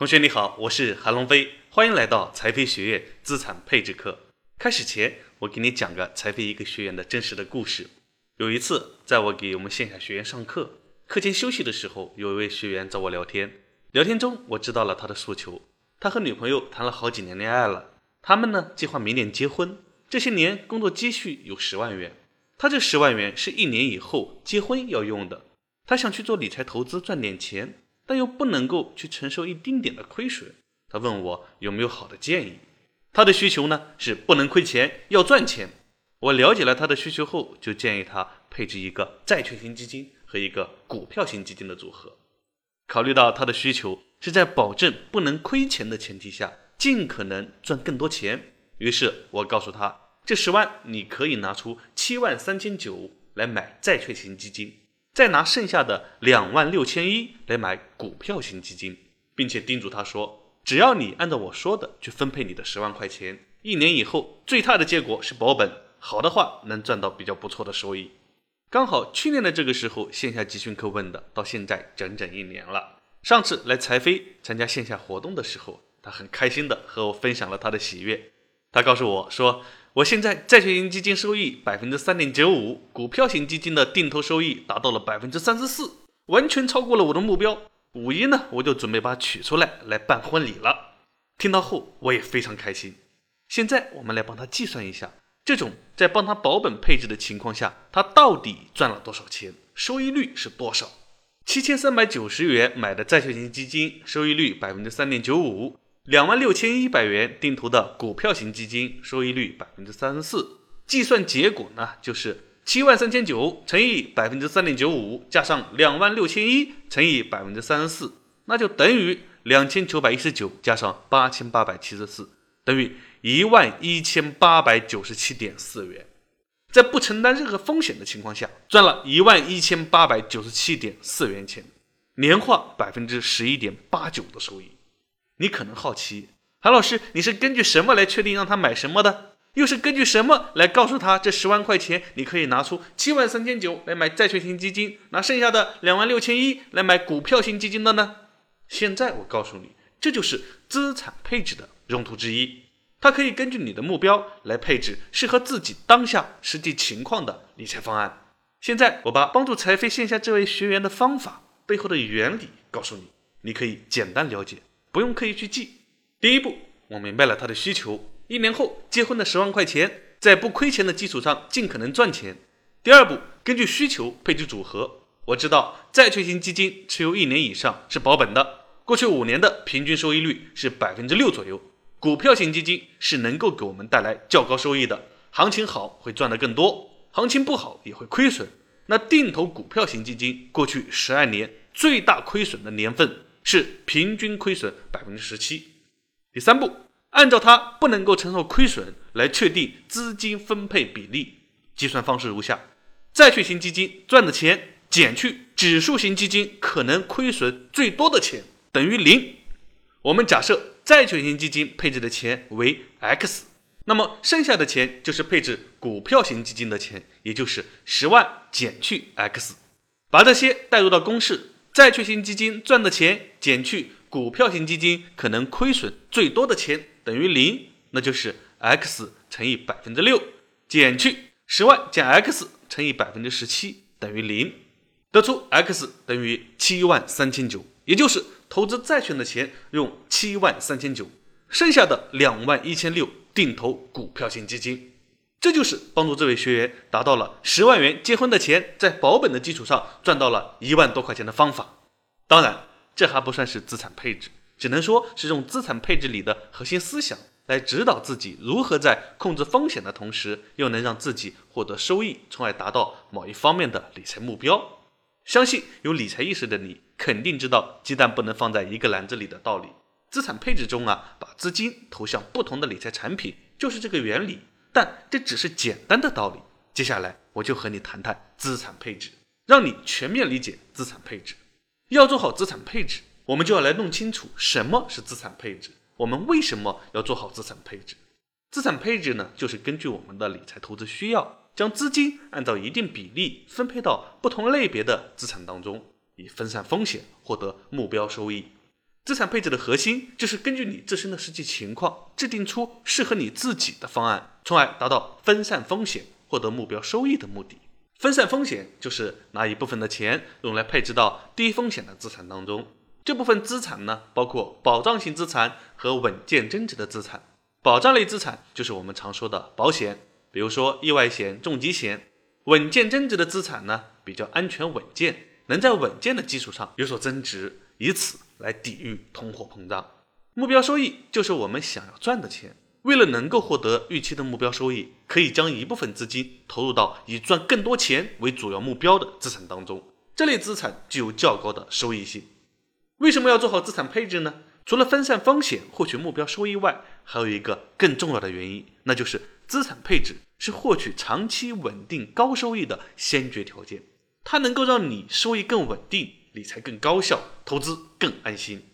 同学你好，我是韩龙飞，欢迎来到财飞学院资产配置课。开始前，我给你讲个财飞一个学员的真实的故事。有一次，在我给我们线下学员上课，课间休息的时候，有一位学员找我聊天。聊天中，我知道了他的诉求。他和女朋友谈了好几年恋爱了，他们呢计划明年结婚。这些年工作积蓄有十万元，他这十万元是一年以后结婚要用的。他想去做理财投资赚点钱。但又不能够去承受一丁点的亏损，他问我有没有好的建议。他的需求呢是不能亏钱，要赚钱。我了解了他的需求后，就建议他配置一个债券型基金和一个股票型基金的组合。考虑到他的需求是在保证不能亏钱的前提下，尽可能赚更多钱，于是我告诉他，这十万你可以拿出七万三千九来买债券型基金。再拿剩下的两万六千一来买股票型基金，并且叮嘱他说：“只要你按照我说的去分配你的十万块钱，一年以后最差的结果是保本，好的话能赚到比较不错的收益。”刚好去年的这个时候线下集训课问的，到现在整整一年了。上次来财飞参加线下活动的时候，他很开心的和我分享了他的喜悦。他告诉我说。我现在债券型基金收益百分之三点九五，股票型基金的定投收益达到了百分之三十四，完全超过了我的目标。五一呢，我就准备把它取出来来办婚礼了。听到后，我也非常开心。现在我们来帮他计算一下，这种在帮他保本配置的情况下，他到底赚了多少钱，收益率是多少？七千三百九十元买的债券型基金，收益率百分之三点九五。两万六千一百元定投的股票型基金，收益率百分之三十四。计算结果呢，就是七万三千九乘以百分之三点九五，加上两万六千一乘以百分之三十四，那就等于两千九百一十九加上八千八百七十四，等于一万一千八百九十七点四元。在不承担任何风险的情况下，赚了一万一千八百九十七点四元钱，年化百分之十一点八九的收益。你可能好奇，韩老师，你是根据什么来确定让他买什么的？又是根据什么来告诉他这十万块钱你可以拿出七万三千九来买债券型基金，拿剩下的两万六千一来买股票型基金的呢？现在我告诉你，这就是资产配置的用途之一，它可以根据你的目标来配置适合自己当下实际情况的理财方案。现在我把帮助财飞线下这位学员的方法背后的原理告诉你，你可以简单了解。不用刻意去记。第一步，我明白了他的需求，一年后结婚的十万块钱，在不亏钱的基础上尽可能赚钱。第二步，根据需求配置组合。我知道债券型基金持有一年以上是保本的，过去五年的平均收益率是百分之六左右。股票型基金是能够给我们带来较高收益的，行情好会赚得更多，行情不好也会亏损。那定投股票型基金过去十二年最大亏损的年份。是平均亏损百分之十七。第三步，按照它不能够承受亏损来确定资金分配比例，计算方式如下：债券型基金赚的钱减去指数型基金可能亏损最多的钱等于零。我们假设债券型基金配置的钱为 x，那么剩下的钱就是配置股票型基金的钱，也就是十万减去 x。把这些带入到公式。债券型基金赚的钱减去股票型基金可能亏损最多的钱等于零，那就是 x 乘以百分之六减去十万减 x 乘以百分之十七等于零，得出 x 等于七万三千九，也就是投资债券的钱用七万三千九，剩下的两万一千六定投股票型基金。这就是帮助这位学员达到了十万元结婚的钱，在保本的基础上赚到了一万多块钱的方法。当然，这还不算是资产配置，只能说是用资产配置里的核心思想来指导自己如何在控制风险的同时，又能让自己获得收益，从而达到某一方面的理财目标。相信有理财意识的你，肯定知道鸡蛋不能放在一个篮子里的道理。资产配置中啊，把资金投向不同的理财产品，就是这个原理。但这只是简单的道理。接下来我就和你谈谈资产配置，让你全面理解资产配置。要做好资产配置，我们就要来弄清楚什么是资产配置，我们为什么要做好资产配置。资产配置呢，就是根据我们的理财投资需要，将资金按照一定比例分配到不同类别的资产当中，以分散风险，获得目标收益。资产配置的核心就是根据你自身的实际情况，制定出适合你自己的方案，从而达到分散风险、获得目标收益的目的。分散风险就是拿一部分的钱用来配置到低风险的资产当中。这部分资产呢，包括保障型资产和稳健增值的资产。保障类资产就是我们常说的保险，比如说意外险、重疾险。稳健增值的资产呢，比较安全稳健，能在稳健的基础上有所增值，以此来抵御通货膨胀。目标收益就是我们想要赚的钱。为了能够获得预期的目标收益，可以将一部分资金投入到以赚更多钱为主要目标的资产当中。这类资产具有较高的收益性。为什么要做好资产配置呢？除了分散风险、获取目标收益外，还有一个更重要的原因，那就是资产配置是获取长期稳定高收益的先决条件。它能够让你收益更稳定，理财更高效，投资更安心。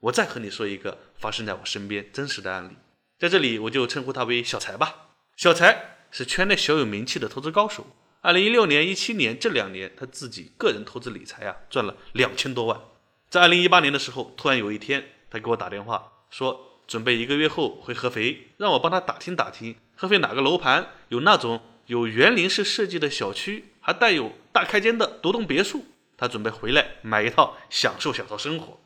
我再和你说一个发生在我身边真实的案例，在这里我就称呼他为小财吧。小财是圈内小有名气的投资高手。二零一六年、一七年这两年，他自己个人投资理财啊，赚了两千多万。在二零一八年的时候，突然有一天，他给我打电话说，准备一个月后回合肥，让我帮他打听打听合肥哪个楼盘有那种有园林式设计的小区，还带有大开间的独栋别墅。他准备回来买一套，享受享受生活。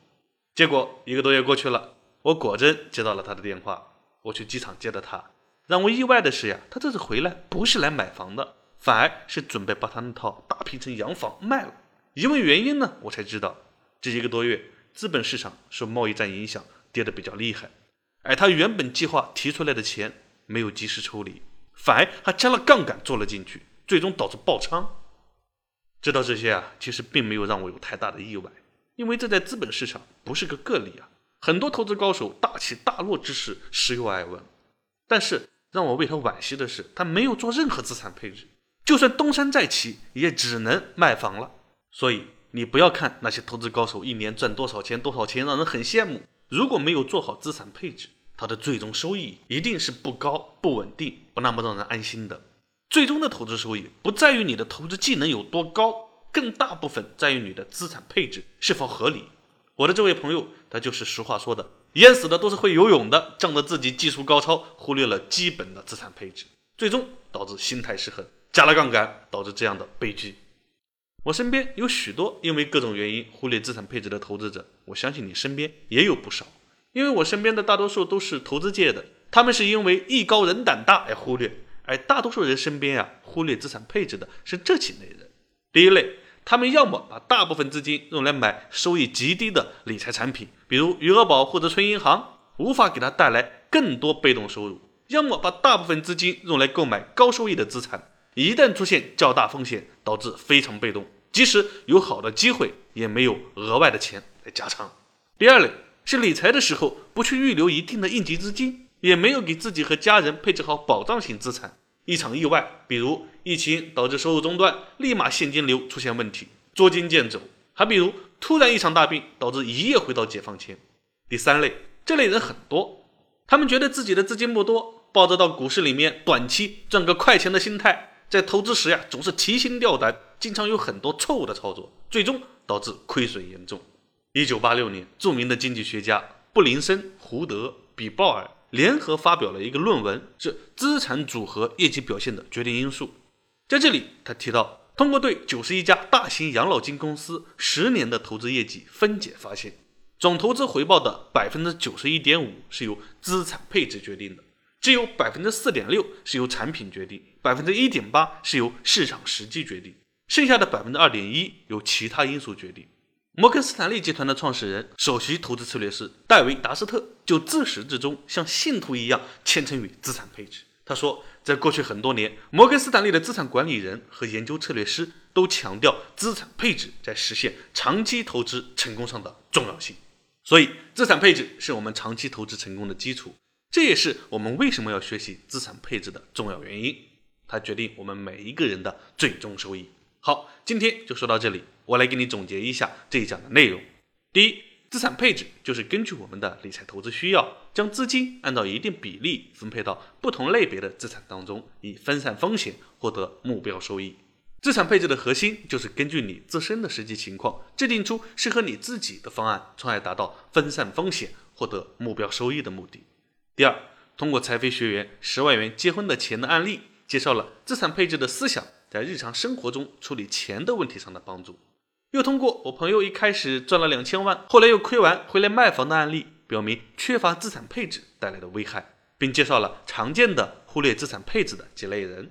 结果一个多月过去了，我果真接到了他的电话。我去机场接的他，让我意外的是呀，他这次回来不是来买房的，反而是准备把他那套大平层洋房卖了。一问原因呢，我才知道。这一个多月，资本市场受贸易战影响跌得比较厉害，而他原本计划提出来的钱没有及时抽离，反而还加了杠杆做了进去，最终导致爆仓。知道这些啊，其实并没有让我有太大的意外，因为这在资本市场不是个个例啊，很多投资高手大起大落之时时有耳闻。但是让我为他惋惜的是，他没有做任何资产配置，就算东山再起，也只能卖房了。所以。你不要看那些投资高手一年赚多少钱多少钱，让人很羡慕。如果没有做好资产配置，他的最终收益一定是不高、不稳定、不那么让人安心的。最终的投资收益不在于你的投资技能有多高，更大部分在于你的资产配置是否合理。我的这位朋友，他就是实话说的，淹死的都是会游泳的，仗着自己技术高超，忽略了基本的资产配置，最终导致心态失衡，加了杠杆，导致这样的悲剧。我身边有许多因为各种原因忽略资产配置的投资者，我相信你身边也有不少。因为我身边的大多数都是投资界的，他们是因为艺高人胆大而忽略，而大多数人身边啊忽略资产配置的是这几类人。第一类，他们要么把大部分资金用来买收益极低的理财产品，比如余额宝或者存银行，无法给他带来更多被动收入；要么把大部分资金用来购买高收益的资产。一旦出现较大风险，导致非常被动，即使有好的机会，也没有额外的钱来加仓。第二类是理财的时候不去预留一定的应急资金，也没有给自己和家人配置好保障型资产。一场意外，比如疫情导致收入中断，立马现金流出现问题，捉襟见肘；还比如突然一场大病，导致一夜回到解放前。第三类，这类人很多，他们觉得自己的资金不多，抱着到股市里面短期赚个快钱的心态。在投资时呀，总是提心吊胆，经常有很多错误的操作，最终导致亏损严重。一九八六年，著名的经济学家布林森、胡德、比鲍尔联合发表了一个论文，是资产组合业绩表现的决定因素。在这里，他提到，通过对九十一家大型养老金公司十年的投资业绩分解，发现总投资回报的百分之九十一点五是由资产配置决定的。只有百分之四点六是由产品决定，百分之一点八是由市场时机决定，剩下的百分之二点一由其他因素决定。摩根斯坦利集团的创始人、首席投资策略师戴维·达斯特就自始至终像信徒一样虔诚于资产配置。他说，在过去很多年，摩根斯坦利的资产管理人和研究策略师都强调资产配置在实现长期投资成功上的重要性。所以，资产配置是我们长期投资成功的基础。这也是我们为什么要学习资产配置的重要原因，它决定我们每一个人的最终收益。好，今天就说到这里，我来给你总结一下这一讲的内容。第一，资产配置就是根据我们的理财投资需要，将资金按照一定比例分配到不同类别的资产当中，以分散风险，获得目标收益。资产配置的核心就是根据你自身的实际情况，制定出适合你自己的方案，从而达到分散风险、获得目标收益的目的。第二，通过财飞学员十万元结婚的钱的案例，介绍了资产配置的思想在日常生活中处理钱的问题上的帮助。又通过我朋友一开始赚了两千万，后来又亏完回来卖房的案例，表明缺乏资产配置带来的危害，并介绍了常见的忽略资产配置的几类人。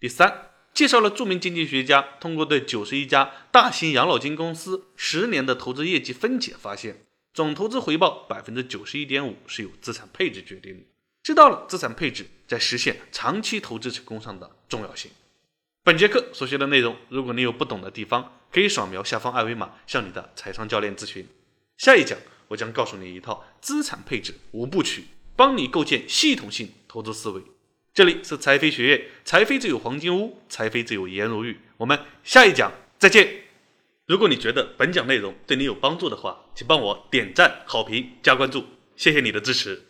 第三。介绍了著名经济学家通过对九十一家大型养老金公司十年的投资业绩分解，发现总投资回报百分之九十一点五是由资产配置决定的，知道了资产配置在实现长期投资成功上的重要性。本节课所学的内容，如果你有不懂的地方，可以扫描下方二维码向你的财商教练咨询。下一讲我将告诉你一套资产配置五部曲，帮你构建系统性投资思维。这里是财飞学院，财飞自有黄金屋，财飞自有颜如玉。我们下一讲再见。如果你觉得本讲内容对你有帮助的话，请帮我点赞、好评、加关注，谢谢你的支持。